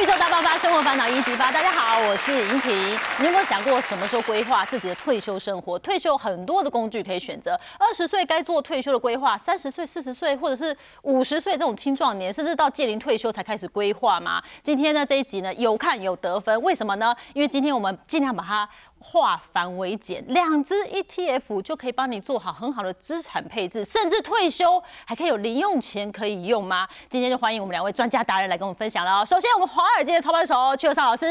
宇宙大爆发，生活烦恼一级发。大家好，我是莹婷。你有没有想过什么时候规划自己的退休生活？退休很多的工具可以选择。二十岁该做退休的规划，三十岁、四十岁或者是五十岁这种青壮年，甚至到届龄退休才开始规划吗？今天呢这一集呢有看有得分，为什么呢？因为今天我们尽量把它。化繁为简，两只 ETF 就可以帮你做好很好的资产配置，甚至退休还可以有零用钱可以用吗？今天就欢迎我们两位专家达人来跟我们分享了。首先，我们华尔街的操盘手邱少老师，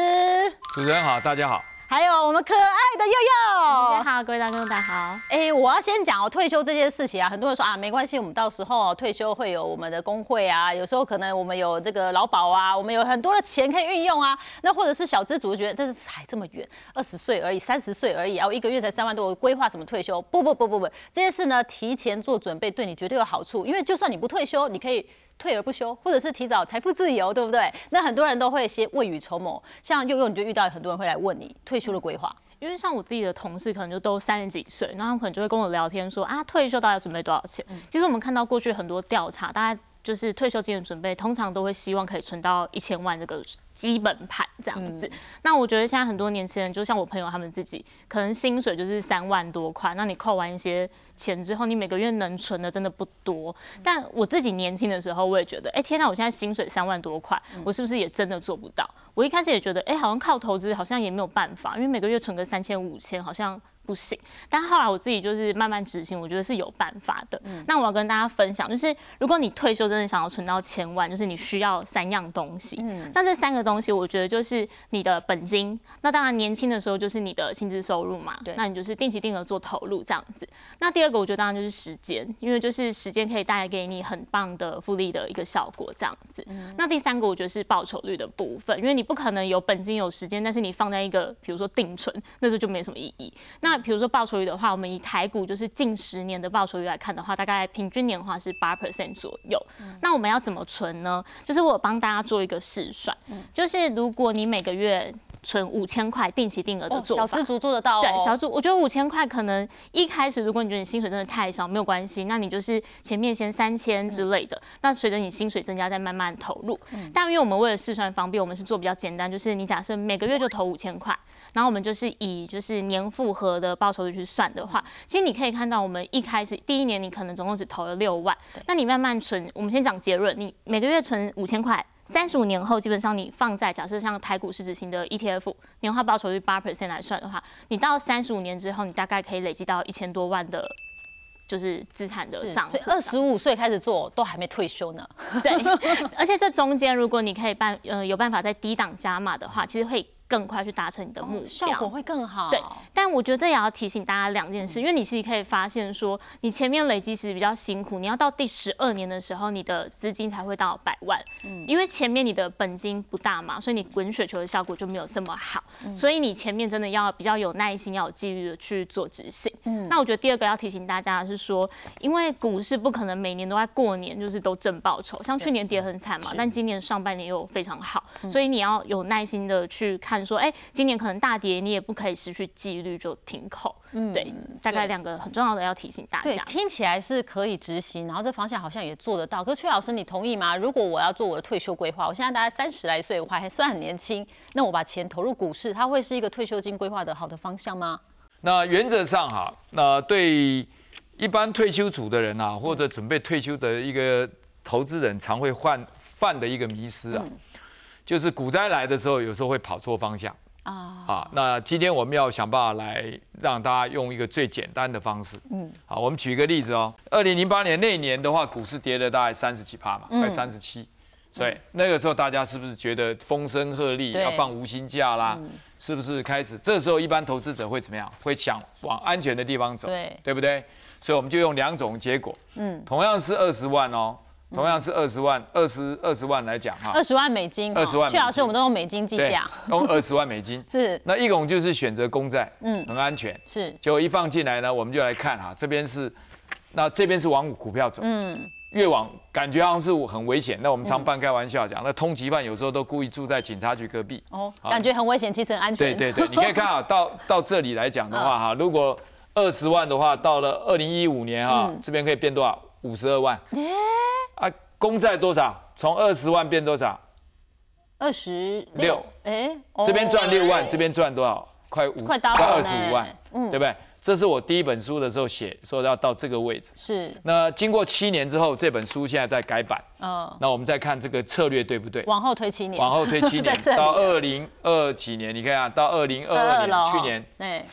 主持人好，大家好。还有我们可爱的佑佑，大家好，各位大众大家好。哎，我要先讲哦，退休这件事情啊，很多人说啊，没关系，我们到时候退休会有我们的工会啊，有时候可能我们有这个劳保啊，我们有很多的钱可以运用啊。那或者是小资主觉得，但是还这么远，二十岁而已，三十岁而已啊，我一个月才三万多，我规划什么退休？不不不不不，这件事呢，提前做准备对你绝对有好处，因为就算你不退休，你可以。退而不休，或者是提早财富自由，对不对？那很多人都会先未雨绸缪。像悠悠，你就遇到很多人会来问你退休的规划，因为像我自己的同事，可能就都三十几岁，然后可能就会跟我聊天说啊，退休大概准备多少钱？其实我们看到过去很多调查，大概就是退休金的准备，通常都会希望可以存到一千万这个。基本盘这样子，那我觉得现在很多年轻人，就像我朋友他们自己，可能薪水就是三万多块，那你扣完一些钱之后，你每个月能存的真的不多。但我自己年轻的时候，我也觉得，哎，天哪，我现在薪水三万多块，我是不是也真的做不到？我一开始也觉得，哎，好像靠投资好像也没有办法，因为每个月存个三千五千，好像。不行，但后来我自己就是慢慢执行，我觉得是有办法的。那我要跟大家分享，就是如果你退休真的想要存到千万，就是你需要三样东西。嗯，那这三个东西，我觉得就是你的本金。那当然年轻的时候就是你的薪资收入嘛。对，那你就是定期定额做投入这样子。那第二个，我觉得当然就是时间，因为就是时间可以带给你很棒的复利的一个效果这样子。那第三个，我觉得是报酬率的部分，因为你不可能有本金有时间，但是你放在一个比如说定存，那时候就没什么意义。那比如说报酬率的话，我们以台股就是近十年的报酬率来看的话，大概平均年化是八 percent 左右。那我们要怎么存呢？就是我帮大家做一个试算，就是如果你每个月存五千块定期定额的做法，小资族做得到。对，小资，我觉得五千块可能一开始，如果你觉得你薪水真的太少，没有关系，那你就是前面先三千之类的。那随着你薪水增加，再慢慢投入。但因为我们为了试算方便，我们是做比较简单，就是你假设每个月就投五千块。然后我们就是以就是年复合的报酬率去算的话，其实你可以看到，我们一开始第一年你可能总共只投了六万，那你慢慢存，我们先讲结论，你每个月存五千块，三十五年后基本上你放在假设像台股市值型的 ETF 年化报酬率八 percent 来算的话，你到三十五年之后，你大概可以累积到一千多万的，就是资产的账。所以二十五岁开始做都还没退休呢。对，而且这中间如果你可以办呃有办法在低档加码的话，其实会。更快去达成你的目标，效果会更好。对，但我觉得这也要提醒大家两件事，因为你其实可以发现说，你前面累积其实比较辛苦，你要到第十二年的时候，你的资金才会到百万。嗯，因为前面你的本金不大嘛，所以你滚雪球的效果就没有这么好。所以你前面真的要比较有耐心，要有纪律的去做执行。嗯，那我觉得第二个要提醒大家的是说，因为股市不可能每年都在过年就是都挣报酬，像去年跌很惨嘛，但今年上半年又非常好，所以你要有耐心的去看。说，哎，今年可能大跌，你也不可以失去纪律就停口。嗯，对，大概两个很重要的要提醒大家。对，听起来是可以执行，然后这方向好像也做得到。可是崔老师，你同意吗？如果我要做我的退休规划，我现在大概三十来岁，我还算很年轻，那我把钱投入股市，它会是一个退休金规划的好的方向吗？那原则上哈，那对一般退休组的人啊，或者准备退休的一个投资人，常会犯犯的一个迷失啊。就是股灾来的时候，有时候会跑错方向啊。好，那今天我们要想办法来让大家用一个最简单的方式。嗯，好，我们举一个例子哦。二零零八年那年的话，股市跌了大概三十几趴嘛，快三十七。所以那个时候大家是不是觉得风声鹤唳，要放无薪假啦？是不是开始？这时候一般投资者会怎么样？会想往安全的地方走，对，对不对？所以我们就用两种结果。嗯，同样是二十万哦。同样是二十万，二十二十万来讲哈，二十万美金，二十万。薛老师，我们都用美金计价，用二十万美金。是，那一共就是选择公债，嗯，很安全。是，就一放进来呢，我们就来看哈，这边是，那这边是往股票走，嗯，越往感觉好像是很危险。那我们常半开玩笑讲，那通缉犯有时候都故意住在警察局隔壁，哦，感觉很危险，其实很安全。对对对，你可以看啊，到 到这里来讲的话哈，如果二十万的话，到了二零一五年哈，这边可以变多少？五十二万。啊。公债多少？从二十万变多少？二十六。六，哎，这边赚哦六万，这边赚多少？快五快二十五万，嗯。对不对？这是我第一本书的时候写，说要到这个位置。是，那经过七年之后，这本书现在在改版，嗯，那我们再看这个策略对不对？往后推七年，往后推七年 到二零二几年，你看啊，到二零二二年，去年。对。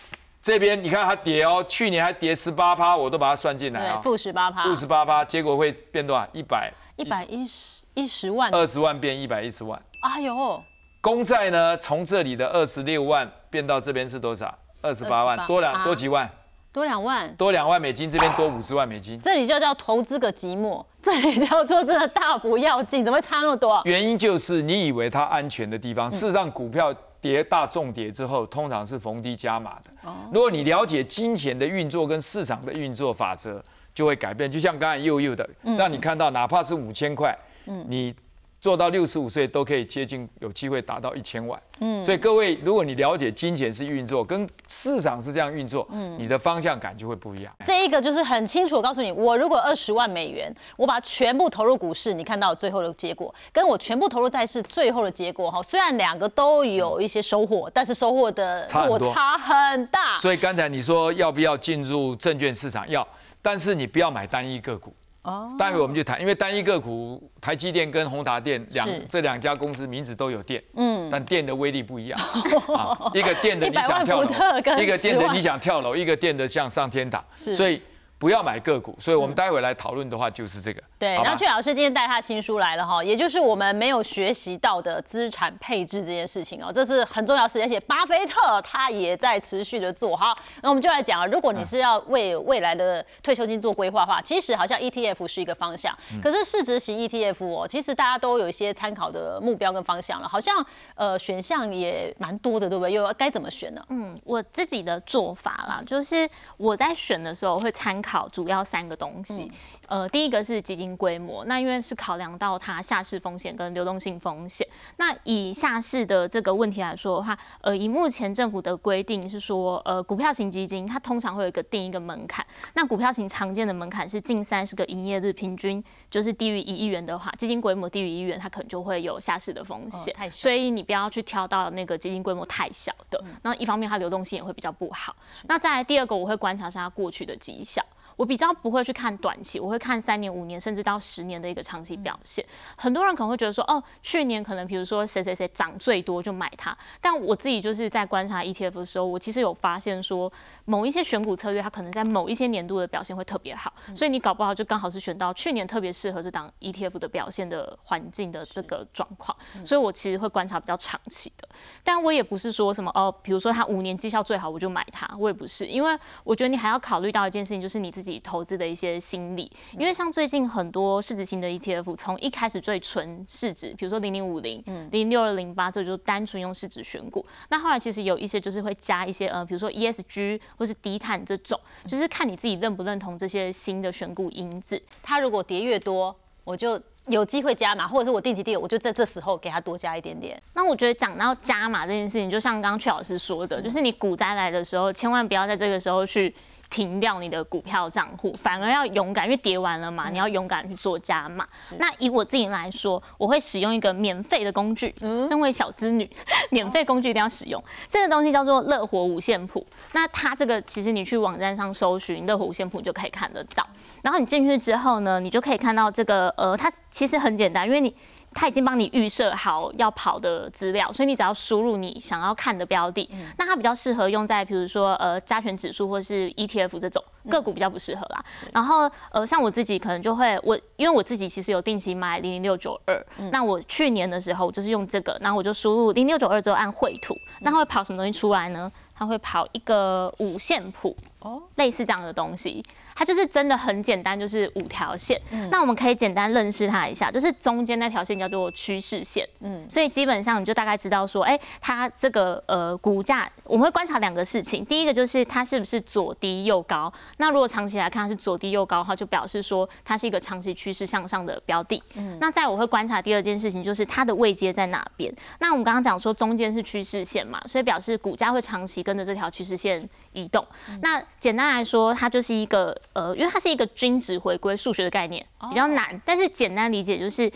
这边你看它跌哦，去年还跌十八趴，我都把它算进来负十八趴，负十八趴，结果会变多少？一百一百一十一十万，二十万变一百一十万。哎呦，公债呢，从这里的二十六万变到这边是多少？二十八万，多两啊多几万，多两万，多两万美金，这边多五十万美金。这里就叫投资个寂寞，这里叫做真的大不要紧，怎么会差那么多？原因就是你以为它安全的地方，事实上股票跌大重跌之后，通常是逢低加码的。如果你了解金钱的运作跟市场的运作法则，就会改变。就像刚才佑佑的，让你看到哪怕是五千块，嗯你做到六十五岁都可以接近有机会达到一千万。嗯，所以各位，如果你了解金钱是运作，跟市场是这样运作，嗯你的方向感就会不一样。这一个就是很清楚，我告诉你，我如果二十万美元，我把全部投入股市，你看到最后的结果，跟我全部投入债市最后的结果，哈，虽然两个都有一些收获，但是收获的落差很大。所以刚才你说要不要进入证券市场？要，但是你不要买单一个股。哦，待会我们就谈，因为单一个股，台积电跟宏达电两是这两家公司名字都有电，嗯，但电的威力不一样。啊一个电的你想跳楼100万伏特，跟一个电的你想跳楼，一个电的像上天堂。所以不要买个股。所以我们待会来讨论的话就是这个。对，好吧那阙老师今天带他新书来了哈，也就是我们没有学习到的资产配置这件事情哦，这是很重要的事情，而且巴菲特他也在持续的做。好，那我们就来讲啊，如果你是要为未来的退休金做规划的话，其实好像 ETF 是一个方向，可是市值型 ETF 哦，其实大家都有一些参考的目标跟方向了，好像呃选项也蛮多的，对不对？又该怎么选呢？嗯，我自己的做法啦，就是我在选的时候会参考主要三个东西。呃，第一个是基金规模，那因为是考量到它下市风险跟流动性风险。那以下市的这个问题来说的话，呃，以目前政府的规定是说，呃，股票型基金它通常会有一个定一个门槛。那股票型常见的门槛是近三十个营业日，平均就是低于一亿元的话，基金规模低于一亿元，它可能就会有下市的风险。所以你不要去挑到那个基金规模太小的，那一方面它流动性也会比较不好。那再来第二个，我会观察是它过去的绩效。我比较不会去看短期，我会看三年、五年，甚至到十年的一个长期表现。很多人可能会觉得说，哦，去年可能比如说谁谁谁涨最多就买它，但我自己就是在观察 ETF 的时候，我其实有发现说，某一些选股策略它可能在某一些年度的表现会特别好，所以你搞不好就刚好是选到去年特别适合这档 ETF 的表现的环境的这个状况，所以我其实会观察比较长期的。但我也不是说什么哦，比如说它五年绩效最好我就买它，我也不是，因为我觉得你还要考虑到一件事情，就是你自己投资的一些心理。因为像最近很多市值型的 ETF，从一开始最纯市值，比如说零零五零、零六二零八，这就单纯用市值选股。那后来其实有一些就是会加一些呃，比如说 ESG 或是低碳这种，就是看你自己认不认同这些新的选股因子。它如果跌越多，我就有机会加码，或者是我定期定额，我就在这时候给它多加一点点。那我觉得讲到加码这件事情，就像刚刚阙老师说的，就是你股灾来的时候，千万不要在这个时候去停掉你的股票账户，反而要勇敢，因为跌完了嘛，你要勇敢去做加码。那以我自己来说，我会使用一个免费的工具，身为小资女，免费工具一定要使用。这个东西叫做乐活五线谱。那它这个其实你去网站上搜寻乐活五线谱，就可以看得到。然后你进去之后呢，你就可以看到这个呃，它其实很简单，因为你。它已经帮你预设好要跑的资料，所以你只要输入你想要看的标的，那它比较适合用在比如说呃加权指数或是 ETF 这种个股比较不适合啦。然后呃像我自己可能就会我因为我自己其实有定期买零零六九二，那我去年的时候就是用这个，然后我就输入零六九二之后按绘图，那它会跑什么东西出来呢？它会跑一个五线谱，哦，类似这样的东西，它就是真的很简单，就是五条线。那我们可以简单认识它一下，就是中间那条线叫做趋势线。嗯，所以基本上你就大概知道说，哎、它这个呃股价，我们会观察两个事情，第一个就是它是不是左低右高。那如果长期来看它是左低右高的话，就表示说它是一个长期趋势向上的标的。嗯，那在我会观察第二件事情，就是它的位阶在哪边。那我们刚刚讲说中间是趋势线嘛，所以表示股价会长期跟着这条趋势线移动。那简单来说，它就是一个呃，因为它是一个均值回归数学的概念，比较难，但是简单理解就是。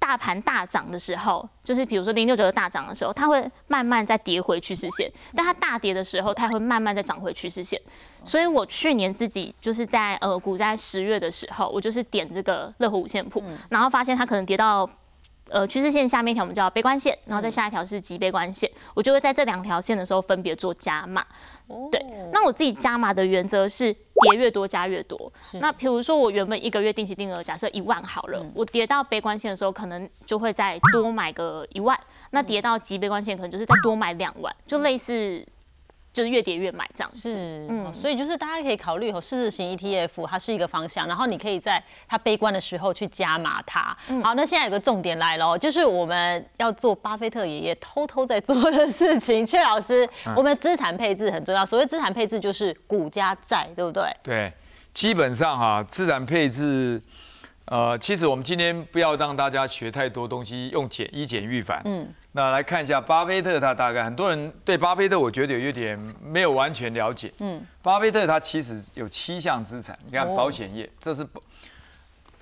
大盘大涨的时候，就是比如说零六九的大涨的时候，它会慢慢再跌回趋势线；但它大跌的时候，它会慢慢再涨回趋势线。所以我去年自己就是在呃股灾十月的时候，我就是点这个乐活五线谱，然后发现它可能跌到。呃，趋势线下面一条我们叫悲观线，然后再下一条是极悲观线，我就会在这两条线的时候分别做加码。对，那我自己加码的原则是跌越多加越多。那比如说我原本一个月定期定额假设一万好了，我跌到悲观线的时候，可能就会再多买个一万。那跌到极悲观线，可能就是再多买两万，就类似。就是越跌越买这样是，嗯，所以就是大家可以考虑哦，市值型 ETF 它是一个方向，然后你可以在它悲观的时候去加码它。好，那现在有个重点来了，就是我们要做巴菲特爷爷偷偷在做的事情。阙老师，我们资产配置很重要，所谓资产配置就是股加债，对不对？对，基本上哈，资产配置。呃，其实我们今天不要让大家学太多东西，用简一简预反。嗯，那来看一下巴菲特，他大概很多人对巴菲特，我觉得有点没有完全了解。嗯，巴菲特他其实有七项资产，你看保险业，这是伯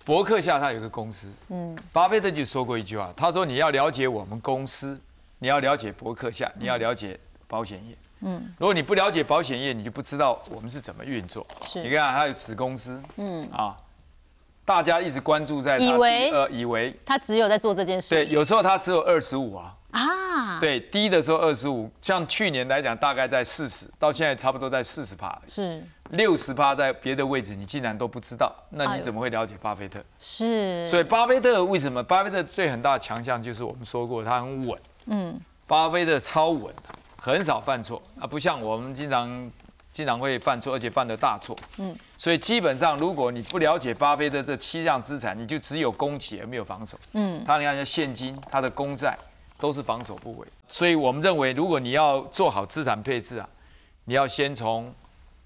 伯克夏他有个公司。嗯，巴菲特就说过一句话，他说你要了解我们公司，你要了解伯克夏，你要了解保险业。嗯，如果你不了解保险业，你就不知道我们是怎么运作。是，你看他有子公司。嗯，啊。大家一直关注在，以为？呃以为。他只有在做这件事，对，有时候他只有二十五啊，啊，对，低的时候二十五，像去年来讲大概在四十，到现在差不多在四十趴，是。六十趴在别的位置，你竟然都不知道，那你怎么会了解巴菲特？是，所以巴菲特为什么？巴菲特最很大的强项就是我们说过他很稳，嗯，巴菲特超稳，很少犯错。啊，不像我们经常。经常会犯错，而且犯的大错。嗯，所以基本上，如果你不了解巴菲特这七项资产，你就只有攻击而没有防守。嗯，他你看，现金、他的公债都是防守部位。所以我们认为，如果你要做好资产配置啊，你要先从。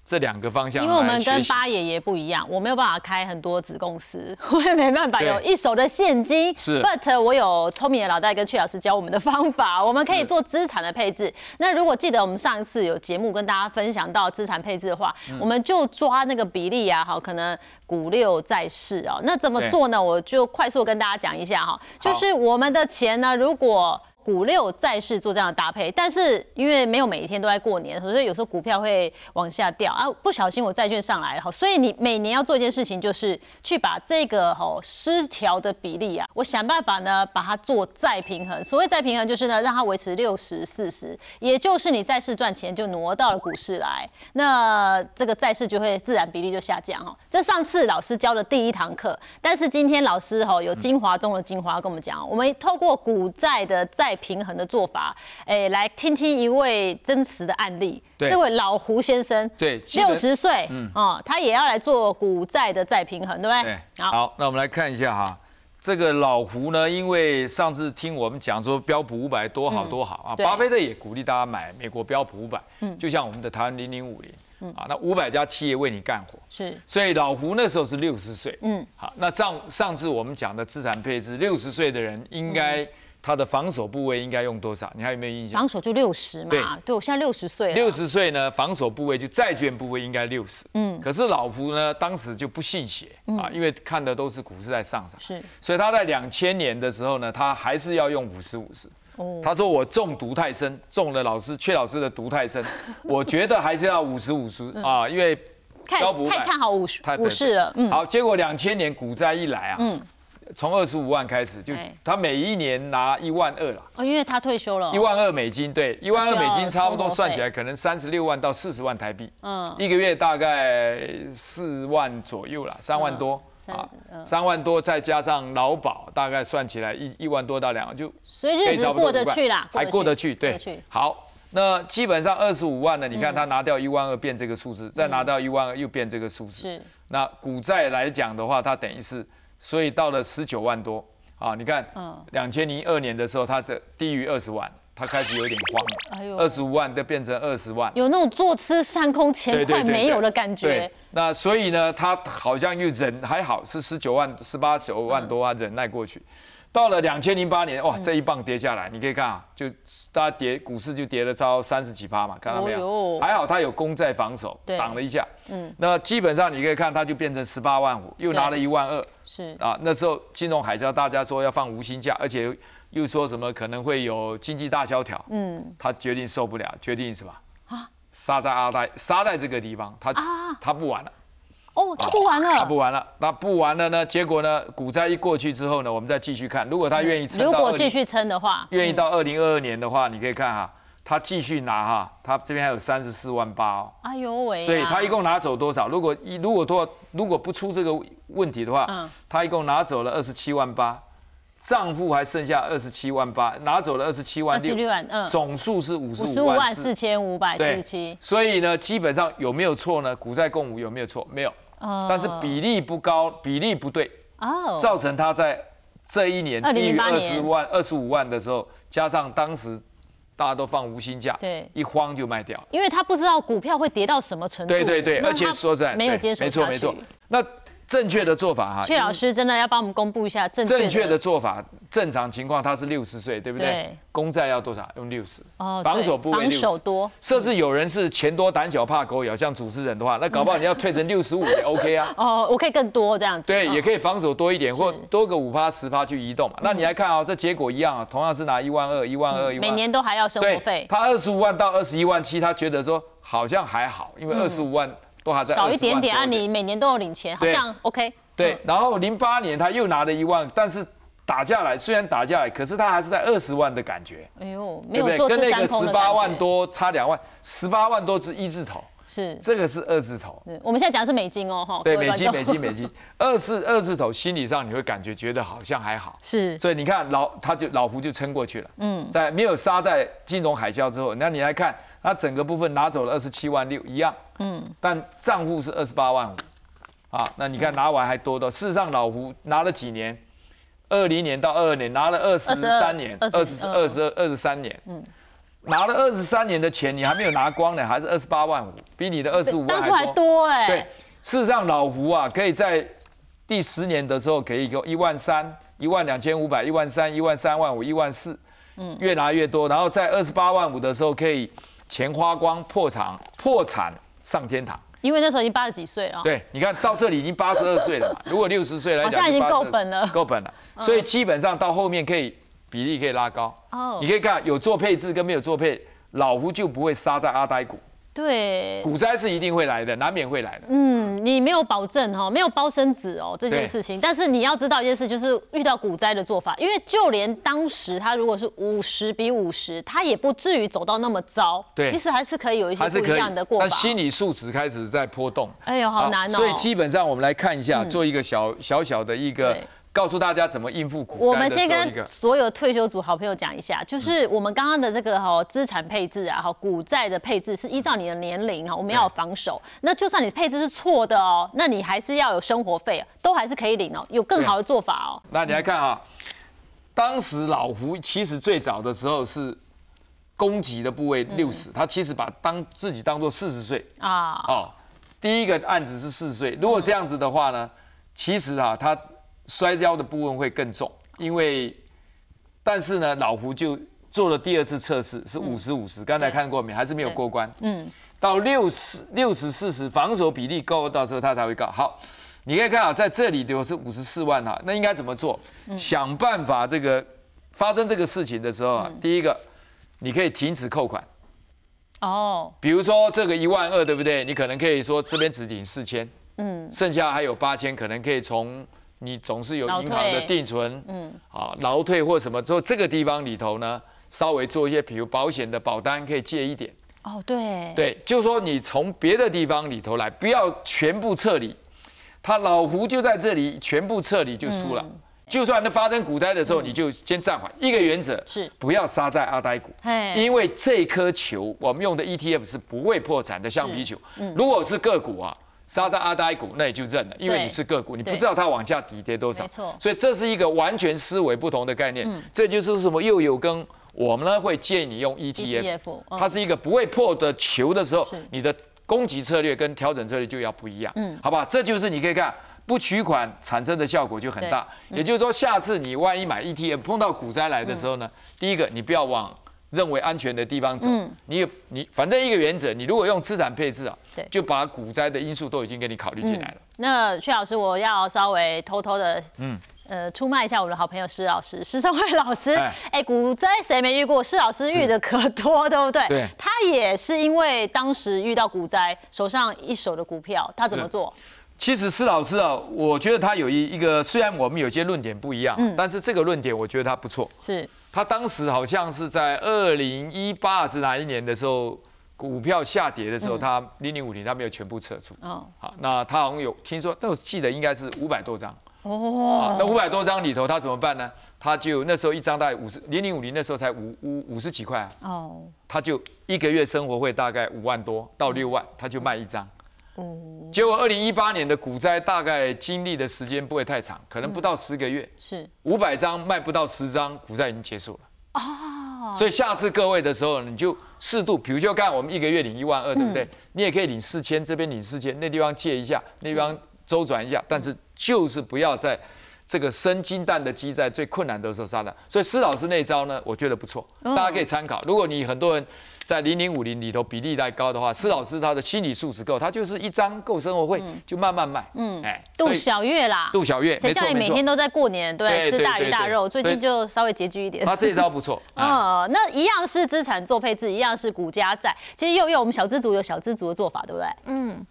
这两个方向，因为我们跟八爷爷不一样，我没有办法开很多子公司，我也没办法有一手的现金。是，but 我有聪明的老大跟阙老师教我们的方法，我们可以做资产的配置。那如果记得我们上一次有节目跟大家分享到资产配置的话，我们就抓那个比例啊，好，可能股六在市哦。那怎么做呢？我就快速跟大家讲一下哈，就是我们的钱呢，如果股六债市做这样的搭配，但是因为没有每一天都在过年，所以有时候股票会往下掉啊。不小心我债券上来了，所以你每年要做一件事情，就是去把这个吼失调的比例啊，我想办法呢把它做再平衡。所谓再平衡，就是呢让它维持六十四十，也就是你债市赚钱就挪到了股市来，那这个债市就会自然比例就下降哈。这上次老师教的第一堂课，但是今天老师吼有精华中的精华跟我们讲，我们透过股债的债平衡的做法，哎，来听听一位真实的案例。这位老胡先生，对，六十岁，嗯，哦，他也要来做股债的再平衡，对不对？对。好，那我们来看一下哈，这个老胡呢，因为上次听我们讲说标普五百多好多好啊，巴菲特也鼓励大家买美国标普五百，嗯，就像我们的台湾零零五零，嗯啊，那五百家企业为你干活，是。所以老胡那时候是六十岁，嗯，好，那上上次我们讲的资产配置，六十岁的人应该。他的防守部位应该用多少？你还有没有印象？防守就六十嘛。对，对我现在六十岁。六十岁呢，防守部位就债券部位应该六十。嗯。可是老夫呢，当时就不信邪啊，因为看的都是股市在上涨。是。所以他在两千年的时候呢，他还是要用五十五十。哦。他说我中毒太深，中了老师阙老师的毒太深，我觉得还是要五十五十啊，因为太太看好五十五十了。嗯。好，结果两千年股灾一来啊。嗯。从二十五万开始，就他每一年拿一万二了。哦，因为他退休了。一万二美金，对，一万二美金差不多算起来可能三十六万到四十万台币。嗯。一个月大概四万左右了，三万多啊，三万多再加上劳保，大概算起来一一万多到两万就。所以日子过得去啦，还过得去，对。好，那基本上二十五万呢？你看他拿掉一万二变这个数字，再拿到一万二又变这个数字。是。那股债来讲的话，它等于是。所以到了十九万多啊，你看，两千零二年的时候，它这低于二十万，它开始有点慌。了，二十五万都变成二十万，有那种坐吃山空钱快没有的感觉。对，那所以呢，他好像又忍还好，是十九万、十八九万多啊，忍耐过去。到了两千零八年，哇，这一棒跌下来，你可以看啊，就大家跌股市就跌了超三十几趴嘛，看到没有？哦还好它有攻在防守，对挡了一下。嗯，那基本上你可以看，它就变成十八万五，又拿了一万二是啊。那时候金融海啸，大家说要放无薪假，而且又说什么可能会有经济大萧条。嗯他决定受不了，决定什么啊？杀在阿呆，杀在这个地方，他啊他不玩了。哦，他不玩了，他不玩了，那不玩了呢？结果呢？股灾一过去之后呢，我们再继续看。如果他愿意撑如果继续撑的话，愿意到二零二二年的话，你可以看哈，他继续拿哈，他这边还有三十四万八哦，哎呦喂啊，所以他一共拿走多少？如果一如果多如果不出这个问题的话，嗯他一共拿走了二十七万八，账户还剩下二十七万八，拿走了二十七万六，六万，嗯，总数是五十五万四。千五百七十七，所以呢，基本上有没有错呢？股债共舞有没有错？没有，哦但是比例不高，比例不对，哦，造成他在这一年低于二十万、二十五万的时候，加上当时大家都放无薪假，对一慌就卖掉。因为他不知道股票会跌到什么程度，对对对，而且说实在，对没有坚守下去没错没错。那正确的做法哈，阙老师真的要帮我们公布一下正确正确的做法，正常情况他是六十岁，对不对对？公债要多少？用六十。哦防守部位防六十。守多甚至有人是钱多胆小怕狗咬，像主持人的话，那 搞不好你要退成六十五也 OK 啊。哦，我可以更多这样子，对，哦也可以防守多一点，或多个五趴十趴去移动嘛。那你来看啊，这结果一样啊，同样是拿一万二、一万二、一万。每年都还要生活对费，他二十五万到二十一万七，他觉得说好像还好，因为二十五万都还在少一20万点点啊，你每年都有领钱，好像 OK，对，然后零八年他又拿了一万，但是打下来虽然打下来，可是他还是在二十万的感觉，哎呦，没对不对？跟那个十八万多差两万，十八万多是一字头，是，这个是二字头。是。我们现在讲的是美金哦，哈，对，美金，美金，美金，二字二字头，心理上你会感觉觉得好像还好，是。所以你看老他就老胡就撑过去了，嗯，在没有杀在金融海啸之后，那你来看他整个部分拿走了二十七万六一样，嗯，但账户是二十八万五，啊，那你看拿完还多的，事实上老胡拿了几年，二零年到二二年拿了二十三年，二22十二十二十三年，嗯。拿了二十三年的钱，你还没有拿光呢，还是二十八万五，比你的二十五万还多。多哎，对，事实上老胡啊，可以在第十年的时候给一个一万三、一万两千五百、一万三、一万三万五、一万四，嗯，越拿越多，然后在二十八万五的时候可以钱花光破产，破产上天堂。因为那时候已经八十几岁了，对，你看到这里已经八十二岁了嘛，如果六十岁来讲，好像已经就82够本了够本了。所以基本上到后面可以比例可以拉高。哦你可以看有做配置跟没有做配，老胡就不会杀在阿呆股，对，股灾是一定会来的，难免会来的。嗯，你没有保证哈，没有包生子哦这件事情，但是你要知道一件事，就是遇到股灾的做法，因为就连当时他如果是五十比五十，他也不至于走到那么糟，对其实还是可以有一些不一样的过法。但心理素质开始在波动。哎呦，好难哦。所以基本上我们来看一下，做一个小小小的一个对，告诉大家怎么应付股我们先跟。所有退休族好朋友讲一下，就是我们刚刚的这个哈资产配置啊，哈股债的配置是依照你的年龄哈，我们要有防守。那就算你配置是错的哦，那你还是要有生活费，都还是可以领哦，有更好的做法哦。那你来看啊，当时老胡其实最早的时候是攻击的部位嗯六十，他其实把当自己当做四十岁啊，哦。第一个案子是四十岁，如果这样子的话呢，其实啊，他摔跤的部分会更重，因为但是呢，老胡就做了第二次测试，是五十五十，刚才看过没？还是没有过关。嗯，到六十六十四十，防守比例够，到时候他才会告。好，你可以看啊，在这里如是五十四万哈，那应该怎么做？想办法这个发生这个事情的时候啊，第一个你可以停止扣款，哦，比如说这个一万二，对不对？你可能可以说这边只领四千，嗯，剩下还有八千，可能可以从你总是有银行的定存，嗯，啊，劳退或什么，之后这个地方里头呢，稍微做一些，比如保险的保单可以借一点。哦，对，对，就是说你从别的地方里头来，不要全部撤离。他老胡就在这里，全部撤离就输了。就算那发生股灾的时候，你就先暂缓。一个原则是不要杀在阿呆股，因为这颗球我们用的 ETF 是不会破产的橡皮球。如果是个股啊，杀在阿呆股，那也就认了，因为你是个股，你不知道它往下底跌多少。所以这是一个完全思维不同的概念。这就是什么又有跟我们呢会建议你用 ETF。它是一个不会破的球的时候，你的攻击策略跟调整策略就要不一样，嗯，好吧？这就是你可以看，不取款产生的效果就很大。也就是说，下次你万一买 ETF 碰到股灾来的时候呢，第一个你不要往认为安全的地方走，你你反正一个原则，你如果用资产配置啊，对就把股灾的因素都已经给你考虑进来了。那薛老师，我要稍微偷偷的，嗯，呃，出卖一下我的好朋友施老师，施胜惠老师。哎哎，股灾谁没遇过？施老师遇的可多，对不对？对他也是因为当时遇到股灾，手上一手的股票，他怎么做？其实施老师啊，我觉得他有一一个，虽然我们有些论点不一样，但是这个论点我觉得他不错。是他当时好像是在二零一八是哪一年的时候，股票下跌的时候，他零零五零他没有全部撤出。哦好，那他好像有听说，但我记得应该是五百多张。哦，啊，那五百多张里头，他怎么办呢？他就那时候一张大概五十零零五零，那时候才五五五十几块啊，哦，他就一个月生活费大概五万多到六万，他就卖一张。哦，结果二零一八年的股灾大概经历的时间不会太长，可能不到十个月，是五百张卖不到十张，股灾已经结束了。哦，所以下次各位的时候，你就适度，比如就看我们一个月领一万二，对不对？你也可以领四千，这边领四千，那地方借一下，那地方周转一下，但是就是不要在这个生金蛋的鸡在最困难的时候杀的。所以施老师那招呢，我觉得不错，大家可以参考。如果你很多人在零零五零里头比例来高的话，施老师他的心理素质够，他就是一张够生活费就慢慢卖，嗯，哎，杜小月啦，杜小月，谁叫没错没错你每天，都在过年，对吃大鱼大肉，最近就稍微拮据一点。他这一招不错，哎哦，那一样是资产做配置，一样是股加债。其实又有我们小资族有小资族的做法，对不对？嗯，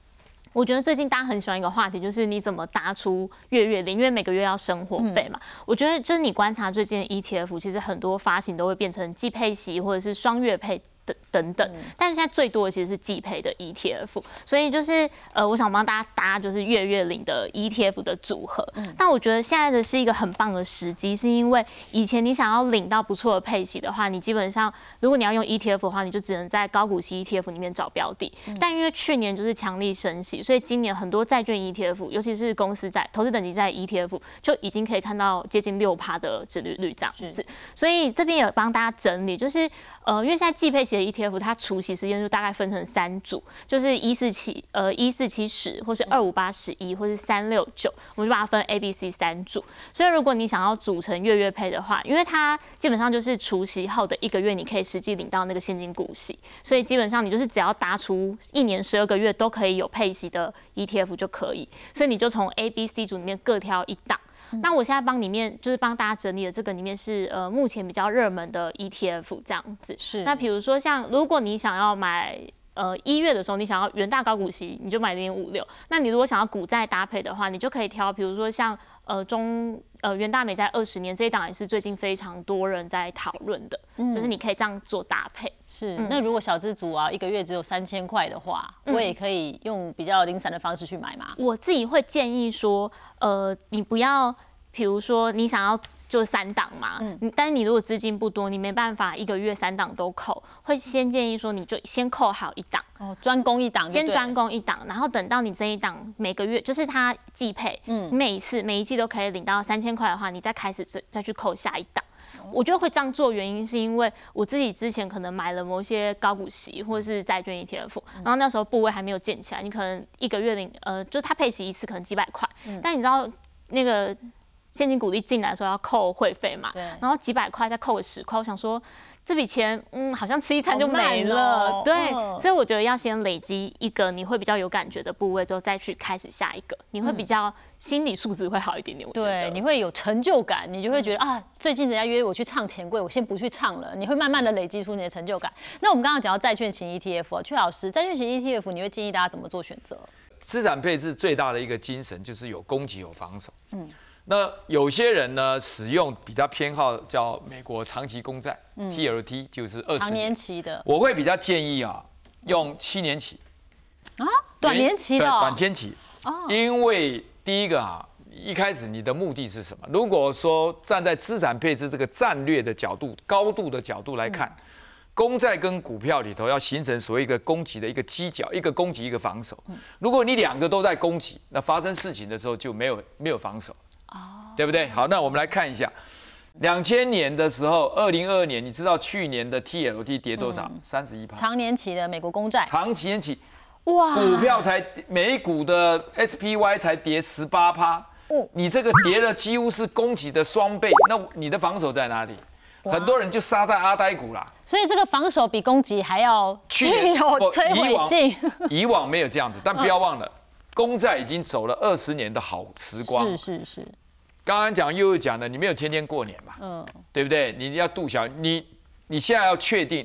我觉得最近大家很喜欢一个话题，就是你怎么搭出月月零，因为每个月要生活费嘛。我觉得就是你观察最近的 ETF，其实很多发行都会变成季配息或者是双月配。等等等，但是现在最多的其实是季配的 ETF，所以就是呃，我想帮大家搭就是月月领的 ETF 的组合。但我觉得现在的是一个很棒的时机，是因为以前你想要领到不错的配息的话，你基本上如果你要用 ETF 的话，你就只能在高股息 ETF 里面找标的。但因为去年就是强力升息，所以今年很多债券 ETF，尤其是公司债、投资等级债 ETF，就已经可以看到接近六趴的殖利率这样子。所以这边也帮大家整理，就是呃，因为现在季配型的 ETF 它除息时间就大概分成三组，就是一四七呃一四七十，或是二五八十一，或是三六九，我们就把它分 A、B、C 三组。所以如果你想要组成月月配的话，因为它基本上就是除息后的一个月，你可以实际领到那个现金股息，所以基本上你就是只要搭出一年十二个月都可以有配息的 ETF 就可以，所以你就从 A、B、C 组里面各挑一档。那我现在帮里面就是帮大家整理的这个里面是呃目前比较热门的 ETF 这样子。是那比如说像如果你想要买呃一月的时候，你想要元大高股息，你就买零点五六。那你如果想要股债搭配的话，你就可以挑比如说像呃中呃元大美债二十年这一档也是最近非常多人在讨论的，就是你可以这样做搭配。是。那如果小资族啊，一个月只有三千块的话，我也可以用比较零散的方式去买嘛。我自己会建议说，呃，你不要，比如说你想要就三档嘛，嗯，但是你如果资金不多，你没办法一个月三档都扣，会先建议说你就先扣好一档，哦，专攻一档先专攻一档，然后等到你这一档每个月就是它季配，嗯，每一次每一季都可以领到三千块的话，你再开始再再去扣下一档。我觉得会这样做，原因是因为我自己之前可能买了某些高股息或者是债券 ETF，然后那时候部位还没有建起来，你可能一个月领呃，就它配息一次可能几百块，但你知道那个现金股利进来的时候要扣会费嘛，对然后几百块再扣个十块，我想说这笔钱嗯好像吃一餐就没了，哦对，嗯所以我觉得要先累积一个你会比较有感觉的部位之后，再去开始下一个，你会比较心理素质会好一点点，我觉得对，你会有成就感，你就会觉得、啊，最近人家约我去唱钱柜，我先不去唱了，你会慢慢的累积出你的成就感。那我们刚刚讲到债券型 ETF，啊，阙老师，债券型 ETF 你会建议大家怎么做选择？资产配置最大的一个精神就是有攻击有防守。嗯，那有些人呢使用比较偏好叫美国长期公债、TLT，就是二十年。年。期的。我会比较建议啊，用七年期、啊，短年期的、短间期。哦。因为第一个啊，一开始你的目的是什么？如果说站在资产配置这个战略的角度、高度的角度来看，公债跟股票里头要形成所谓一个攻击的一个犄角，一个攻击一个防守。如果你两个都在攻击，那发生事情的时候就没有没有防守，对不对？好，那我们来看一下。两千年的时候，二零二二年，你知道去年的 TLT 跌多少？三十一趴。长年期的美国公债，长期年期，哇，股票才每股的 SPY 才跌十八趴，你这个跌了几乎是攻击的双倍，那你的防守在哪里？很多人就杀在阿呆股啦。所以这个防守比攻击还要具 有摧毁性。以往没有这样子，但不要忘了，公债已经走了二十年的好时光。是是是。刚刚讲又又讲的，你没有天天过年嘛？嗯，对不对？你要度小，你你现在要确定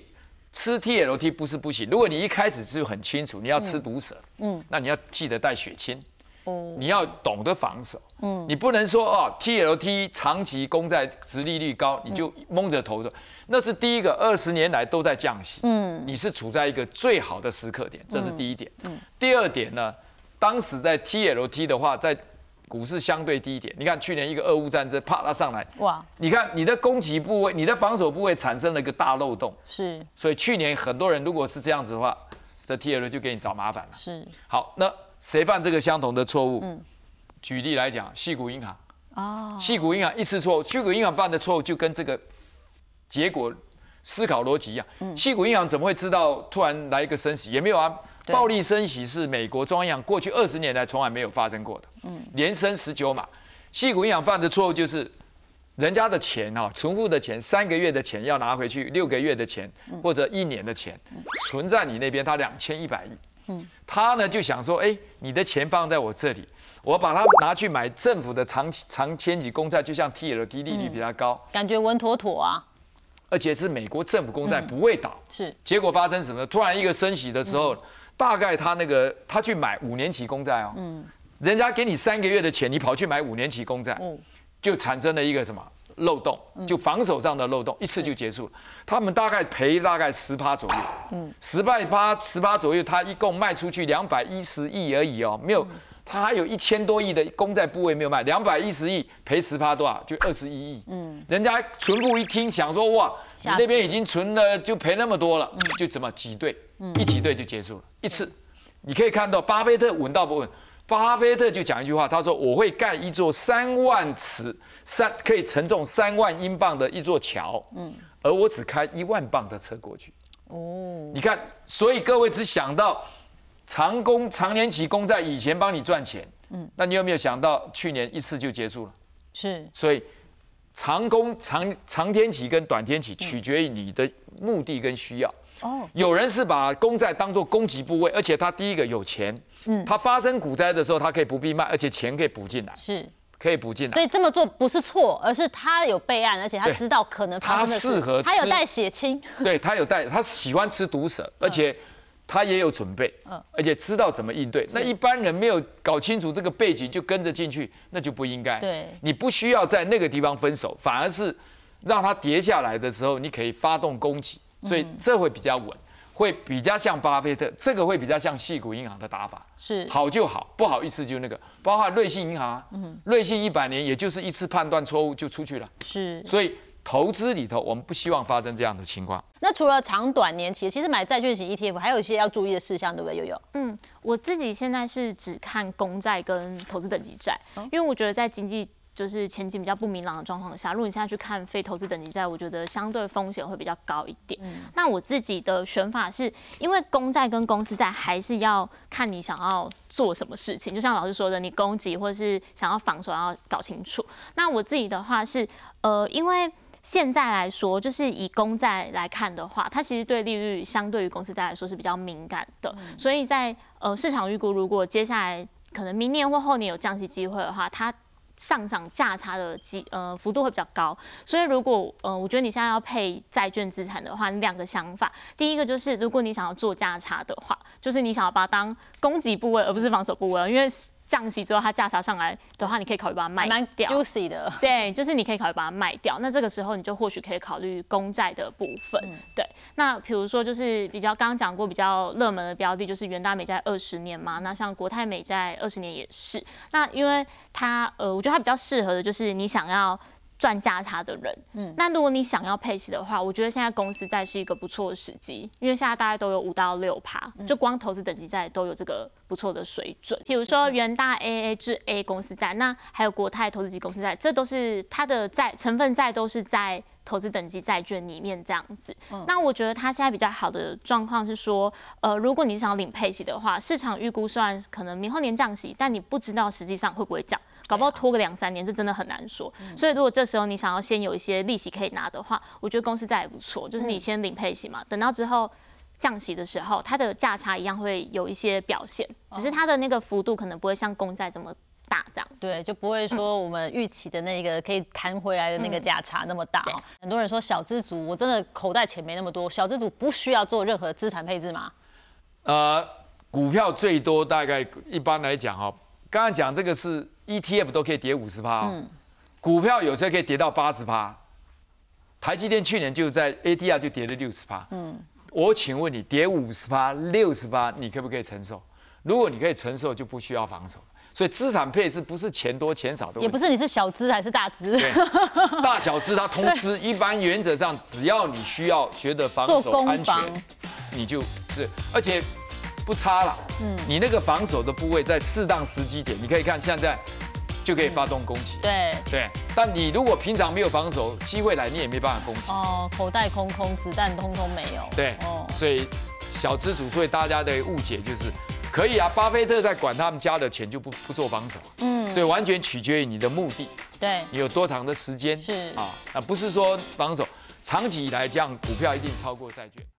吃 TLT 不是不行。如果你一开始就很清楚你要吃毒蛇，嗯，那你要记得带血清。哦，你要懂得防守。嗯，你不能说哦，TLT 长期公债殖利率高，你就蒙着头的。那是第一个，二十年来都在降息。嗯，你是处在一个最好的时刻点，这是第一点。嗯，第二点呢，当时在 TLT 的话，在股市相对低一点，你看去年一个俄乌战争，啪，它上来，哇！你看你的攻击部位，你的防守部位产生了一个大漏洞，是。所以去年很多人如果是这样子的话，这 T L 就给你找麻烦了。是。好，那谁犯这个相同的错误？嗯。举例来讲，细谷银行。哦。细谷银行一次错误，细谷银行犯的错误就跟这个结果思考逻辑一样。嗯。细谷银行怎么会知道突然来一个升息？也没有啊。暴力升息是美国中央银行过去二十年来从来没有发生过的，嗯，连升十九码。细股银行犯的错误就是，人家的钱哈，存户的钱，三个月的钱要拿回去，六个月的钱或者一年的钱存在你那边，他两千一百亿，嗯，他呢就想说，哎，你的钱放在我这里，我把它拿去买政府的长长千几公债，就像 TLT 利率比较高，感觉稳妥妥啊，而且是美国政府公债不会倒，是，结果发生什么？突然一个升息的时候。大概他那个他去买五年期公债哦，嗯，人家给你三个月的钱，你跑去买五年期公债，嗯，就产生了一个什么漏洞，就防守上的漏洞，一次就结束。了。他们大概赔大概十趴左右，嗯，十败八十趴左右，他一共卖出去两百一十亿而已哦，没有，他还有一千多亿的公债部位没有卖，两百一十亿赔十趴多少？就二十一亿，嗯，人家存户一听想说哇。你那边已经存了，就赔那么多了，就怎么挤兑，一挤兑就结束了，一次。你可以看到巴菲特稳到不稳？巴菲特就讲一句话，他说：“我会盖一座三万尺、三可以承重三万英镑的一座桥，嗯，而我只开一万磅的车过去。”哦，你看，所以各位只想到长工长年期工在以前帮你赚钱，嗯，那你有没有想到去年一次就结束了？是，所以。长工长长天期跟短天期取决于你的目的跟需要。哦，有人是把公债当做攻击部位，而且他第一个有钱，嗯，他发生股灾的时候，他可以不必卖，而且钱可以补进来，是，可以补进来。所以这么做不是错，而是他有备案，而且他知道可能发生的事，他适合，他有带血清，对他有带，他喜欢吃毒蛇，而且。他也有准备，嗯，而且知道怎么应对。那一般人没有搞清楚这个背景就跟着进去，那就不应该。对，你不需要在那个地方分手，反而是让他跌下来的时候，你可以发动攻击，所以这会比较稳，会比较像巴菲特，这个会比较像细股银行的打法。是，好就好，不好意思就那个，包括瑞信银行，嗯，瑞信一百年也就是一次判断错误就出去了。是，所以。投资里头，我们不希望发生这样的情况。那除了长短年期，其实买债券型 ETF 还有一些要注意的事项，对不对？悠悠，嗯，我自己现在是只看公债跟投资等级债，因为我觉得在经济就是前景比较不明朗的状况下，如果你现在去看非投资等级债，我觉得相对风险会比较高一点。那我自己的选法是，因为公债跟公司债还是要看你想要做什么事情，就像老师说的，你攻击或是想要防守要搞清楚。那我自己的话是，呃，因为现在来说，就是以公债来看的话，它其实对利率相对于公司债来说是比较敏感的。所以在呃市场预估，如果接下来可能明年或后年有降息机会的话，它上涨价差的机呃幅度会比较高。所以如果呃我觉得你现在要配债券资产的话，你两个想法，第一个就是如果你想要做价差的话，就是你想要把它当攻击部位而不是防守部位，因为。降息之后，它价差上来的话，你可以考虑把它卖掉。juicy 的，对，就是你可以考虑把它卖掉。那这个时候，你就或许可以考虑公债的部分。对，那比如说就是比较刚刚讲过比较热门的标的，就是元大美债二十年嘛。那像国泰美债二十年也是。那因为它呃，我觉得它比较适合的就是你想要。赚价差的人，嗯，那如果你想要配息的话，我觉得现在公司债是一个不错的时机，因为现在大概都有五到六趴，就光投资等级债都有这个不错的水准。比如说元大 AA 至 A 公司债，那还有国泰投资级公司债，这都是它的债成分债都是在投资等级债券里面这样子。那我觉得它现在比较好的状况是说，呃，如果你想领配息的话，市场预估虽然可能明后年降息，但你不知道实际上会不会降，搞不好拖个两三年，这真的很难说。所以如果这时候你想要先有一些利息可以拿的话，我觉得公司债也不错，就是你先领配息嘛，等到之后。降息的时候，它的价差一样会有一些表现，只是它的那个幅度可能不会像公债这么大，这样对，就不会说我们预期的那个可以弹回来的那个价差那么大。哦很多人说小资族，我真的口袋钱没那么多，小资族不需要做任何资产配置吗？呃，股票最多大概一般来讲哈，刚刚讲这个是 ETF 都可以跌五十趴，嗯，股票有时候可以跌到八十趴，台积电去年就在 ADR 就跌了六十趴，嗯。我请问你，跌五十趴、六十趴，你可不可以承受？如果你可以承受，就不需要防守。所以资产配置不是钱多钱少的也不是你是小资还是大资，大小资它通吃。一般原则上，只要你需要觉得防守安全，你就是而且不差了。嗯，你那个防守的部位在适当时机点，你可以看现在。就可以发动攻击。对对，但你如果平常没有防守，机会来你也没办法攻击。哦，口袋空空，子弹通通没有。对，哦，所以小资主，所以大家的误解就是，可以啊，巴菲特在管他们家的钱就不不做防守。嗯，所以完全取决于你的目的。对，你有多长的时间？是啊，啊，不是说防守，长期以来这样股票一定超过债券。